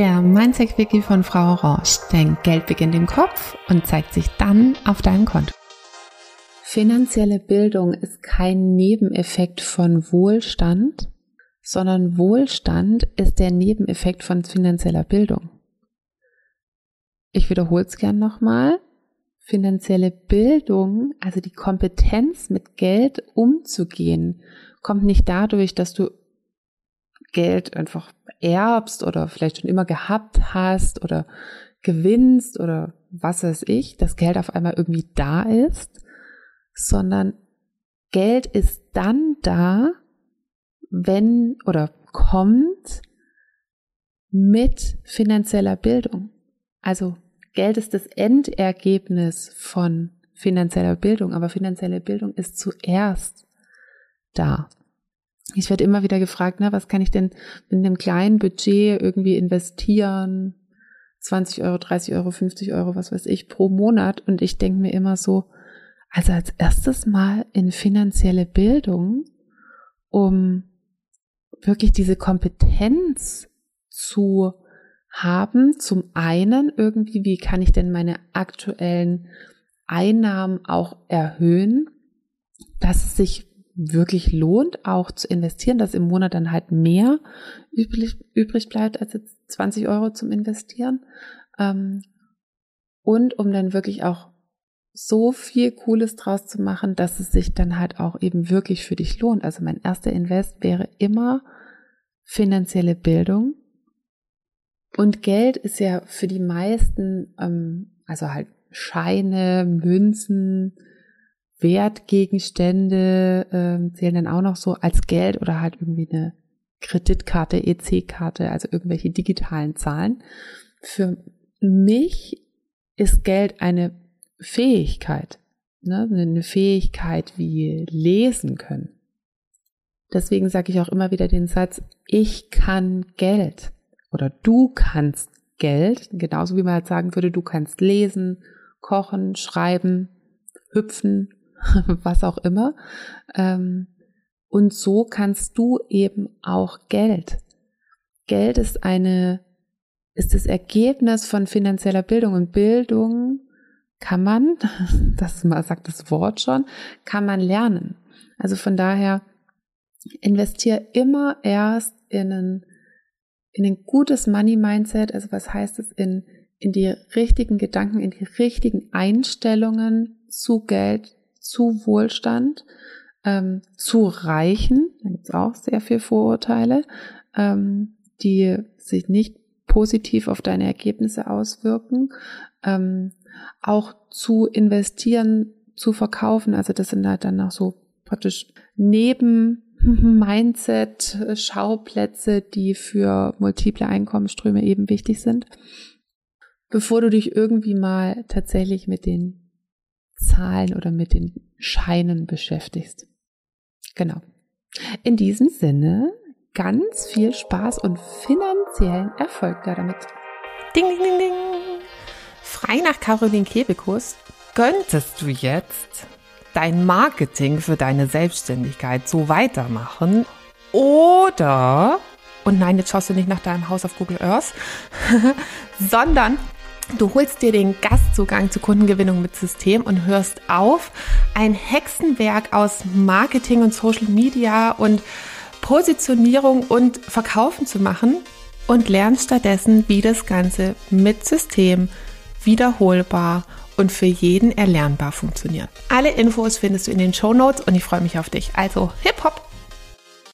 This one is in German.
Der Mindset Wiki von Frau Orange. Dein Geld beginnt im Kopf und zeigt sich dann auf deinem Konto. Finanzielle Bildung ist kein Nebeneffekt von Wohlstand, sondern Wohlstand ist der Nebeneffekt von finanzieller Bildung. Ich wiederhole es gern nochmal. Finanzielle Bildung, also die Kompetenz mit Geld umzugehen, kommt nicht dadurch, dass du Geld einfach erbst oder vielleicht schon immer gehabt hast oder gewinnst oder was weiß ich, dass Geld auf einmal irgendwie da ist, sondern Geld ist dann da, wenn oder kommt mit finanzieller Bildung. Also Geld ist das Endergebnis von finanzieller Bildung, aber finanzielle Bildung ist zuerst da ich werde immer wieder gefragt, na, was kann ich denn mit einem kleinen Budget irgendwie investieren? 20 Euro, 30 Euro, 50 Euro, was weiß ich, pro Monat. Und ich denke mir immer so, also als erstes mal in finanzielle Bildung, um wirklich diese Kompetenz zu haben. Zum einen irgendwie, wie kann ich denn meine aktuellen Einnahmen auch erhöhen, dass es sich wirklich lohnt, auch zu investieren, dass im Monat dann halt mehr übrig, übrig bleibt als jetzt 20 Euro zum Investieren. Ähm, und um dann wirklich auch so viel Cooles draus zu machen, dass es sich dann halt auch eben wirklich für dich lohnt. Also mein erster Invest wäre immer finanzielle Bildung. Und Geld ist ja für die meisten, ähm, also halt Scheine, Münzen, Wertgegenstände äh, zählen dann auch noch so als Geld oder halt irgendwie eine Kreditkarte, EC-Karte, also irgendwelche digitalen Zahlen. Für mich ist Geld eine Fähigkeit, ne? eine Fähigkeit wie lesen können. Deswegen sage ich auch immer wieder den Satz, ich kann Geld oder du kannst Geld, genauso wie man halt sagen würde, du kannst lesen, kochen, schreiben, hüpfen, was auch immer. Ähm, und so kannst du eben auch Geld. Geld ist eine, ist das Ergebnis von finanzieller Bildung und Bildung kann man, das sagt das Wort schon, kann man lernen. Also von daher investiere immer erst in ein, in ein gutes Money Mindset. Also was heißt es in, in die richtigen Gedanken, in die richtigen Einstellungen zu Geld, zu Wohlstand, ähm, zu Reichen, da gibt es auch sehr viel Vorurteile, ähm, die sich nicht positiv auf deine Ergebnisse auswirken, ähm, auch zu investieren, zu verkaufen, also das sind halt dann noch so praktisch neben Mindset, Schauplätze, die für multiple Einkommensströme eben wichtig sind. Bevor du dich irgendwie mal tatsächlich mit den Zahlen oder mit den Scheinen beschäftigst. Genau. In diesem Sinne ganz viel Spaß und finanziellen Erfolg damit. Ding, ding, ding, ding. Frei nach Caroline Kebekus könntest du jetzt dein Marketing für deine Selbstständigkeit so weitermachen oder, und nein, jetzt schaust du nicht nach deinem Haus auf Google Earth, sondern Du holst dir den Gastzugang zur Kundengewinnung mit System und hörst auf, ein Hexenwerk aus Marketing und Social Media und Positionierung und Verkaufen zu machen und lernst stattdessen, wie das Ganze mit System wiederholbar und für jeden erlernbar funktioniert. Alle Infos findest du in den Show Notes und ich freue mich auf dich. Also, hip hop!